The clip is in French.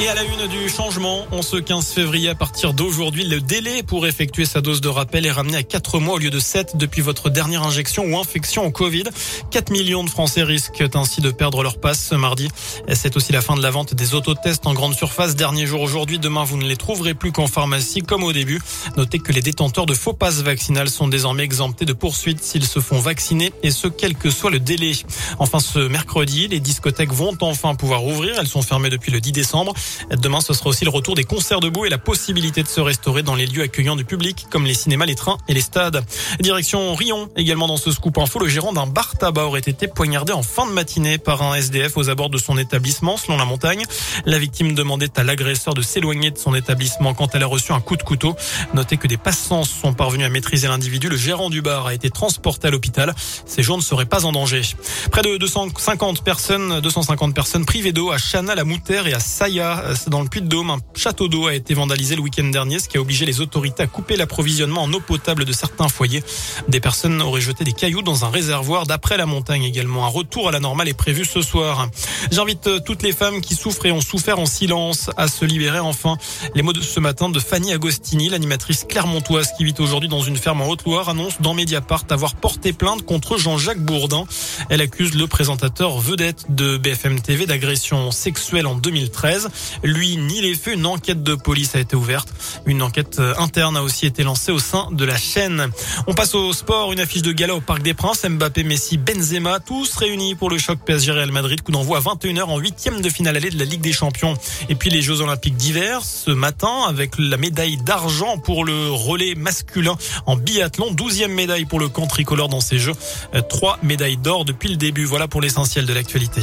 Et à la une du changement, en ce 15 février, à partir d'aujourd'hui, le délai pour effectuer sa dose de rappel est ramené à 4 mois au lieu de 7 depuis votre dernière injection ou infection au Covid. 4 millions de Français risquent ainsi de perdre leur passe ce mardi. C'est aussi la fin de la vente des autotests en grande surface. Dernier jour aujourd'hui, demain, vous ne les trouverez plus qu'en pharmacie comme au début. Notez que les détenteurs de faux passes vaccinales sont désormais exemptés de poursuites s'ils se font vacciner et ce, quel que soit le délai. Enfin, ce mercredi, les discothèques vont enfin pouvoir ouvrir. Elles sont fermées depuis le 10 décembre. Demain, ce sera aussi le retour des concerts debout et la possibilité de se restaurer dans les lieux accueillants du public, comme les cinémas, les trains et les stades. Direction Rion, également dans ce scoop info, le gérant d'un bar tabac aurait été poignardé en fin de matinée par un SDF aux abords de son établissement, selon la montagne. La victime demandait à l'agresseur de s'éloigner de son établissement quand elle a reçu un coup de couteau. Notez que des passants sont parvenus à maîtriser l'individu. Le gérant du bar a été transporté à l'hôpital. Ses jours ne seraient pas en danger. Près de 250 personnes, 250 personnes privées d'eau à Chana, la Moutère et à Saya dans le Puy-de-Dôme. Un château d'eau a été vandalisé le week-end dernier, ce qui a obligé les autorités à couper l'approvisionnement en eau potable de certains foyers. Des personnes auraient jeté des cailloux dans un réservoir d'après la montagne également. Un retour à la normale est prévu ce soir. J'invite euh, toutes les femmes qui souffrent et ont souffert en silence à se libérer enfin. Les mots de ce matin de Fanny Agostini, l'animatrice clermontoise qui vit aujourd'hui dans une ferme en Haute-Loire, annonce dans Mediapart avoir porté plainte contre Jean-Jacques Bourdin. Elle accuse le présentateur vedette de BFM TV d'agression sexuelle en 2013. Lui ni les faits. Une enquête de police a été ouverte. Une enquête euh, interne a aussi été lancée au sein de la chaîne. On passe au sport. Une affiche de gala au Parc des Princes. Mbappé, Messi, Benzema, tous réunis pour le choc PSG Real Madrid. Coup d'envoi à 21h en huitième de finale allée de la Ligue des Champions. Et puis les Jeux Olympiques d'hiver ce matin avec la médaille d'argent pour le relais masculin en biathlon. Douzième médaille pour le camp tricolore dans ces Jeux. Euh, trois médailles d'or depuis le début. Voilà pour l'essentiel de l'actualité.